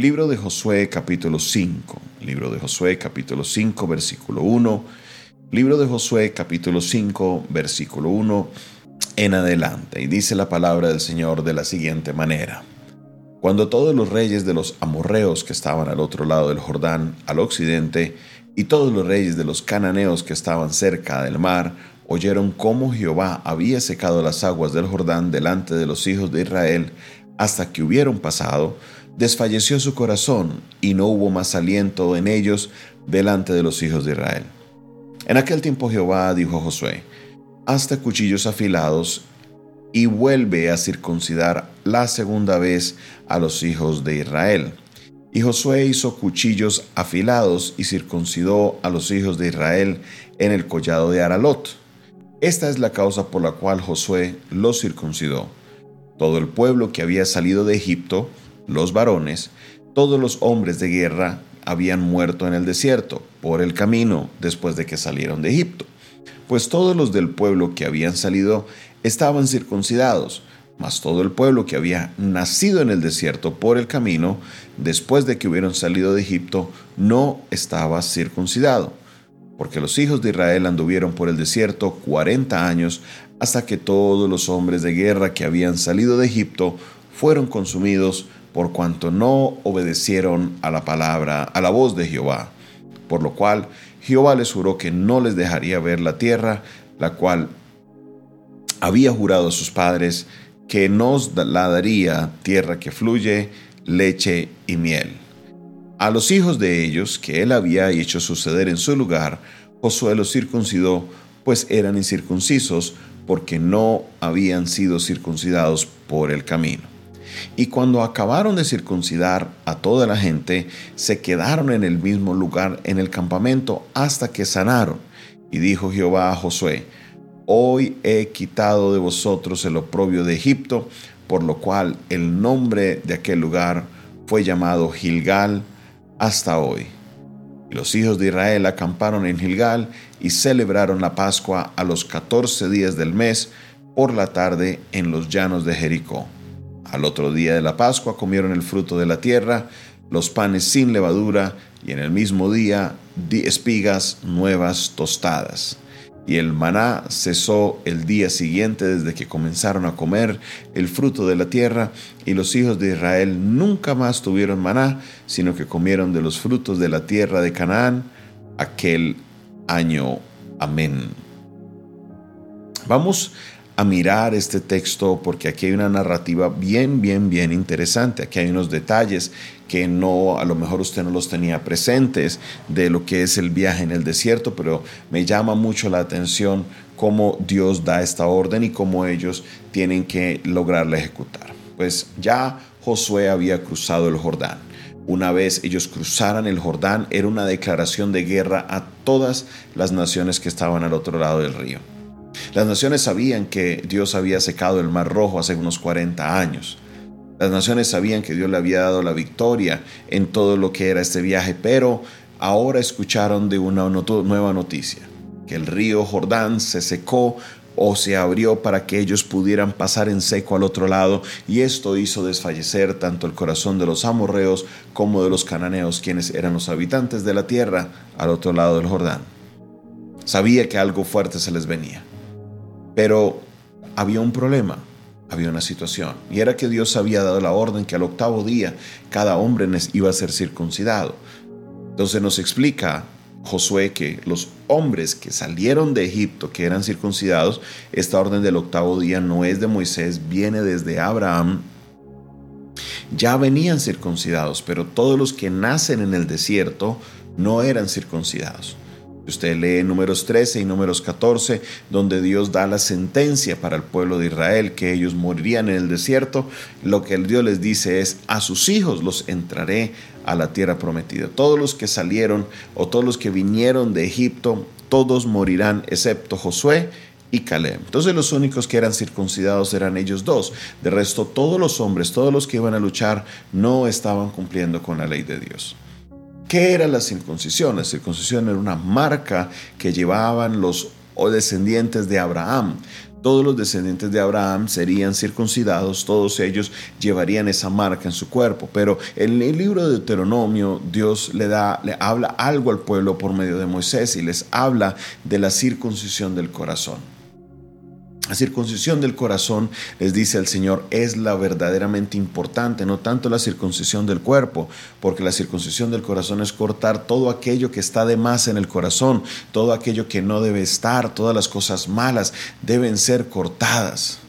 Libro de Josué capítulo 5. Libro de Josué capítulo 5 versículo 1. Libro de Josué capítulo 5 versículo 1 en adelante. Y dice la palabra del Señor de la siguiente manera. Cuando todos los reyes de los amorreos que estaban al otro lado del Jordán, al occidente, y todos los reyes de los cananeos que estaban cerca del mar, oyeron cómo Jehová había secado las aguas del Jordán delante de los hijos de Israel hasta que hubieron pasado, desfalleció su corazón y no hubo más aliento en ellos delante de los hijos de Israel. En aquel tiempo Jehová dijo a Josué, hasta cuchillos afilados y vuelve a circuncidar la segunda vez a los hijos de Israel. Y Josué hizo cuchillos afilados y circuncidó a los hijos de Israel en el collado de Aralot. Esta es la causa por la cual Josué los circuncidó. Todo el pueblo que había salido de Egipto, los varones, todos los hombres de guerra habían muerto en el desierto, por el camino, después de que salieron de Egipto. Pues todos los del pueblo que habían salido estaban circuncidados, mas todo el pueblo que había nacido en el desierto por el camino, después de que hubieron salido de Egipto, no estaba circuncidado. Porque los hijos de Israel anduvieron por el desierto cuarenta años, hasta que todos los hombres de guerra que habían salido de Egipto fueron consumidos por cuanto no obedecieron a la palabra, a la voz de Jehová. Por lo cual Jehová les juró que no les dejaría ver la tierra, la cual había jurado a sus padres que nos la daría tierra que fluye leche y miel. A los hijos de ellos, que él había hecho suceder en su lugar, Josué los circuncidó, pues eran incircuncisos, porque no habían sido circuncidados por el camino. Y cuando acabaron de circuncidar a toda la gente, se quedaron en el mismo lugar en el campamento hasta que sanaron. Y dijo Jehová a Josué, Hoy he quitado de vosotros el oprobio de Egipto, por lo cual el nombre de aquel lugar fue llamado Gilgal hasta hoy. Y los hijos de Israel acamparon en Gilgal y celebraron la Pascua a los catorce días del mes por la tarde en los llanos de Jericó. Al otro día de la Pascua comieron el fruto de la tierra, los panes sin levadura, y en el mismo día espigas nuevas tostadas. Y el maná cesó el día siguiente desde que comenzaron a comer el fruto de la tierra, y los hijos de Israel nunca más tuvieron maná, sino que comieron de los frutos de la tierra de Canaán aquel año. Amén. Vamos a mirar este texto porque aquí hay una narrativa bien, bien, bien interesante. Aquí hay unos detalles que no, a lo mejor usted no los tenía presentes de lo que es el viaje en el desierto, pero me llama mucho la atención cómo Dios da esta orden y cómo ellos tienen que lograrla ejecutar. Pues ya Josué había cruzado el Jordán. Una vez ellos cruzaran el Jordán, era una declaración de guerra a todas las naciones que estaban al otro lado del río. Las naciones sabían que Dios había secado el mar rojo hace unos 40 años. Las naciones sabían que Dios le había dado la victoria en todo lo que era este viaje, pero ahora escucharon de una nueva noticia, que el río Jordán se secó o se abrió para que ellos pudieran pasar en seco al otro lado, y esto hizo desfallecer tanto el corazón de los amorreos como de los cananeos, quienes eran los habitantes de la tierra al otro lado del Jordán. Sabía que algo fuerte se les venía. Pero había un problema, había una situación, y era que Dios había dado la orden que al octavo día cada hombre iba a ser circuncidado. Entonces nos explica Josué que los hombres que salieron de Egipto, que eran circuncidados, esta orden del octavo día no es de Moisés, viene desde Abraham. Ya venían circuncidados, pero todos los que nacen en el desierto no eran circuncidados. Usted lee números 13 y números 14, donde Dios da la sentencia para el pueblo de Israel, que ellos morirían en el desierto. Lo que el Dios les dice es, a sus hijos los entraré a la tierra prometida. Todos los que salieron o todos los que vinieron de Egipto, todos morirán, excepto Josué y Caleb. Entonces los únicos que eran circuncidados eran ellos dos. De resto, todos los hombres, todos los que iban a luchar, no estaban cumpliendo con la ley de Dios. ¿Qué era la circuncisión? La circuncisión era una marca que llevaban los descendientes de Abraham. Todos los descendientes de Abraham serían circuncidados, todos ellos llevarían esa marca en su cuerpo. Pero en el libro de Deuteronomio, Dios le da, le habla algo al pueblo por medio de Moisés y les habla de la circuncisión del corazón. La circuncisión del corazón, les dice el Señor, es la verdaderamente importante, no tanto la circuncisión del cuerpo, porque la circuncisión del corazón es cortar todo aquello que está de más en el corazón, todo aquello que no debe estar, todas las cosas malas deben ser cortadas.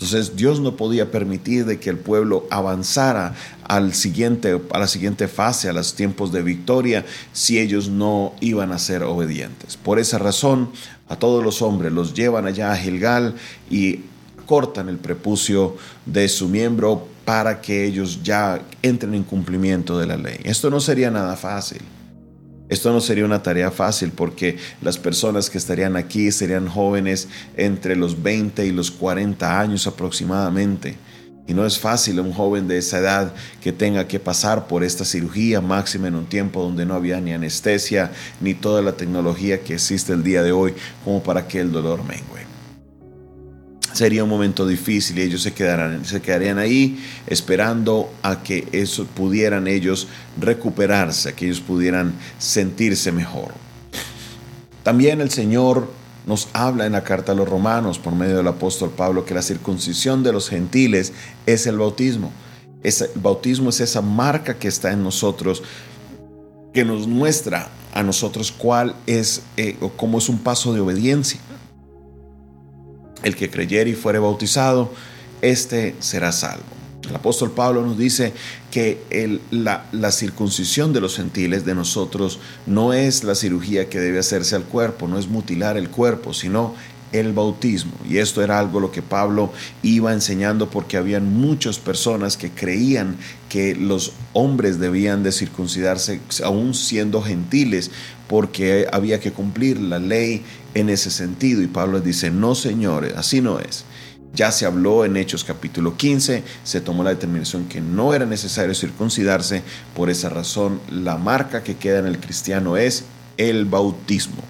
Entonces Dios no podía permitir de que el pueblo avanzara a la siguiente fase, a los tiempos de victoria, si ellos no iban a ser obedientes. Por esa razón, a todos los hombres los llevan allá a Gilgal y cortan el prepucio de su miembro para que ellos ya entren en cumplimiento de la ley. Esto no sería nada fácil. Esto no sería una tarea fácil porque las personas que estarían aquí serían jóvenes entre los 20 y los 40 años aproximadamente. Y no es fácil un joven de esa edad que tenga que pasar por esta cirugía máxima en un tiempo donde no había ni anestesia ni toda la tecnología que existe el día de hoy como para que el dolor mengue sería un momento difícil y ellos se, quedarán, se quedarían ahí esperando a que eso pudieran ellos recuperarse, a que ellos pudieran sentirse mejor. También el Señor nos habla en la carta a los romanos por medio del apóstol Pablo que la circuncisión de los gentiles es el bautismo. el bautismo es esa marca que está en nosotros que nos muestra a nosotros cuál es eh, o cómo es un paso de obediencia. El que creyere y fuere bautizado, éste será salvo. El apóstol Pablo nos dice que la, circuncisión de los gentiles de nosotros no es la cirugía que debe hacerse al cuerpo, no es mutilar el cuerpo, sino el bautismo. Y esto era algo lo que Pablo iba enseñando porque habían muchas personas que creían que los hombres debían de circuncidarse aún siendo gentiles porque había que cumplir la ley en ese sentido. Y Pablo dice, no señores, así no es. Ya se habló en Hechos capítulo 15, se tomó la determinación que no era necesario circuncidarse, por esa razón la marca que queda en el cristiano es el bautismo.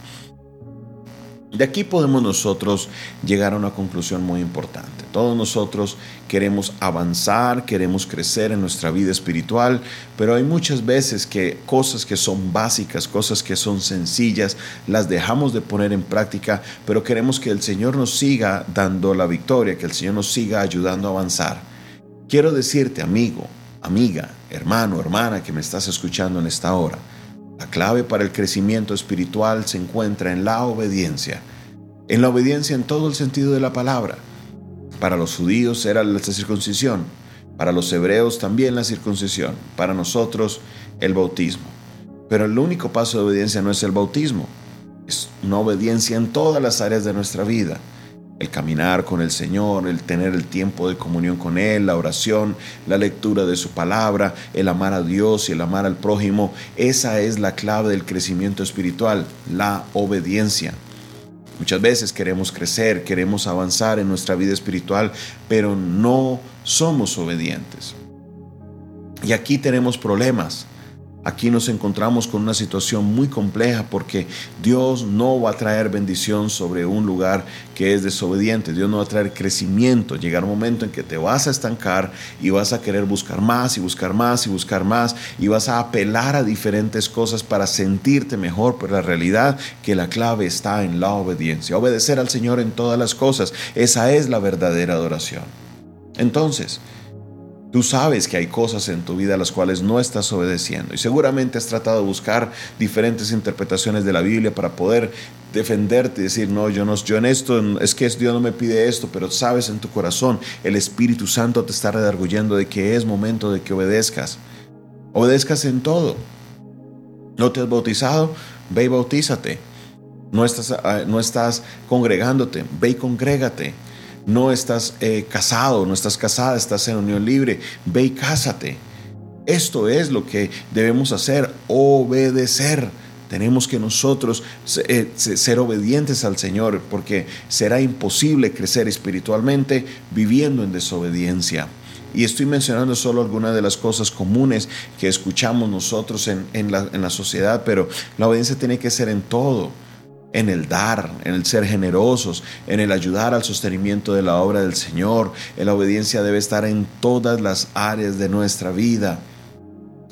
De aquí podemos nosotros llegar a una conclusión muy importante. Todos nosotros queremos avanzar, queremos crecer en nuestra vida espiritual, pero hay muchas veces que cosas que son básicas, cosas que son sencillas, las dejamos de poner en práctica, pero queremos que el Señor nos siga dando la victoria, que el Señor nos siga ayudando a avanzar. Quiero decirte, amigo, amiga, hermano, hermana que me estás escuchando en esta hora, la clave para el crecimiento espiritual se encuentra en la obediencia, en la obediencia en todo el sentido de la palabra. Para los judíos era la circuncisión, para los hebreos también la circuncisión, para nosotros el bautismo. Pero el único paso de obediencia no es el bautismo, es una obediencia en todas las áreas de nuestra vida el caminar con el Señor, el tener el tiempo de comunión con Él, la oración, la lectura de su palabra, el amar a Dios y el amar al prójimo, esa es la clave del crecimiento espiritual, la obediencia. Muchas veces queremos crecer, queremos avanzar en nuestra vida espiritual, pero no somos obedientes. Y aquí tenemos problemas. Aquí nos encontramos con una situación muy compleja porque Dios no va a traer bendición sobre un lugar que es desobediente. Dios no va a traer crecimiento. Llegará un momento en que te vas a estancar y vas a querer buscar más y buscar más y buscar más y vas a apelar a diferentes cosas para sentirte mejor. Pero la realidad que la clave está en la obediencia. Obedecer al Señor en todas las cosas. Esa es la verdadera adoración. Entonces, Tú sabes que hay cosas en tu vida a las cuales no estás obedeciendo y seguramente has tratado de buscar diferentes interpretaciones de la Biblia para poder defenderte y decir, no, yo no, yo en esto, es que Dios no me pide esto, pero sabes en tu corazón, el Espíritu Santo te está redarguyendo de que es momento de que obedezcas. Obedezcas en todo. ¿No te has bautizado? Ve y bautízate. No estás, ah, no estás congregándote, ve y congrégate no estás eh, casado, no estás casada, estás en unión libre, ve y cásate. Esto es lo que debemos hacer, obedecer. Tenemos que nosotros eh, ser obedientes al Señor porque será imposible crecer espiritualmente viviendo en desobediencia. Y estoy mencionando solo algunas de las cosas comunes que escuchamos nosotros en, la, en la sociedad, pero la obediencia tiene que ser en todo. En el dar, en el ser generosos, en el ayudar al sostenimiento de la obra del Señor. La obediencia debe estar en todas las áreas de nuestra vida.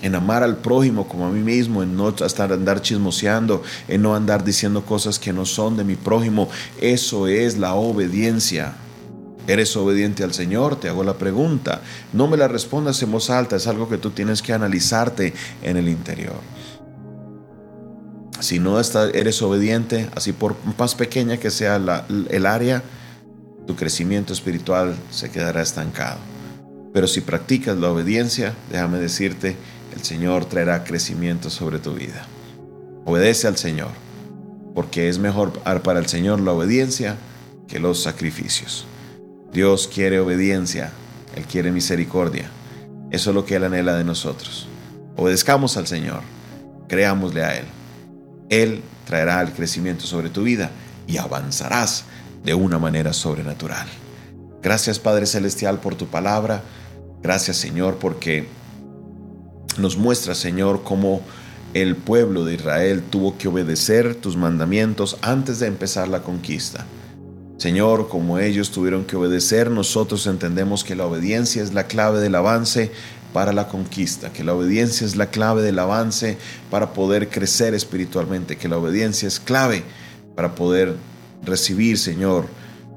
En amar al prójimo como a mí mismo, en no estar andar chismoseando, en no andar diciendo cosas que no son de mi prójimo. Eso es la obediencia. ¿Eres obediente al Señor? Te hago la pregunta. No me la respondas en voz alta, es algo que tú tienes que analizarte en el interior. Si no eres obediente, así por más pequeña que sea el área, tu crecimiento espiritual se quedará estancado. Pero si practicas la obediencia, déjame decirte, el Señor traerá crecimiento sobre tu vida. Obedece al Señor, porque es mejor para el Señor la obediencia que los sacrificios. Dios quiere obediencia, Él quiere misericordia. Eso es lo que Él anhela de nosotros. Obedezcamos al Señor, creámosle a Él. Él traerá el crecimiento sobre tu vida y avanzarás de una manera sobrenatural. Gracias Padre Celestial por tu palabra. Gracias Señor porque nos muestra Señor cómo el pueblo de Israel tuvo que obedecer tus mandamientos antes de empezar la conquista. Señor, como ellos tuvieron que obedecer, nosotros entendemos que la obediencia es la clave del avance para la conquista, que la obediencia es la clave del avance para poder crecer espiritualmente, que la obediencia es clave para poder recibir, Señor,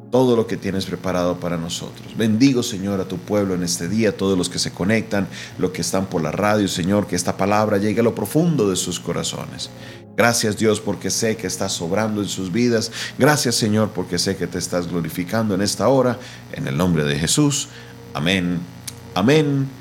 todo lo que tienes preparado para nosotros. Bendigo, Señor, a tu pueblo en este día, todos los que se conectan, los que están por la radio, Señor, que esta palabra llegue a lo profundo de sus corazones. Gracias Dios porque sé que estás sobrando en sus vidas. Gracias Señor porque sé que te estás glorificando en esta hora. En el nombre de Jesús. Amén. Amén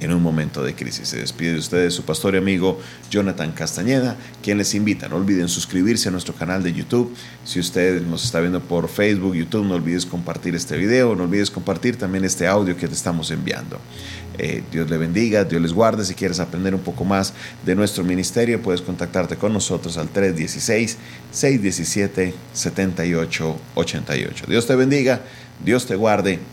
en un momento de crisis. Se despide de ustedes su pastor y amigo Jonathan Castañeda, quien les invita, no olviden suscribirse a nuestro canal de YouTube. Si usted nos está viendo por Facebook, YouTube, no olvides compartir este video, no olvides compartir también este audio que te estamos enviando. Eh, Dios le bendiga, Dios les guarde. Si quieres aprender un poco más de nuestro ministerio, puedes contactarte con nosotros al 316-617-7888. Dios te bendiga, Dios te guarde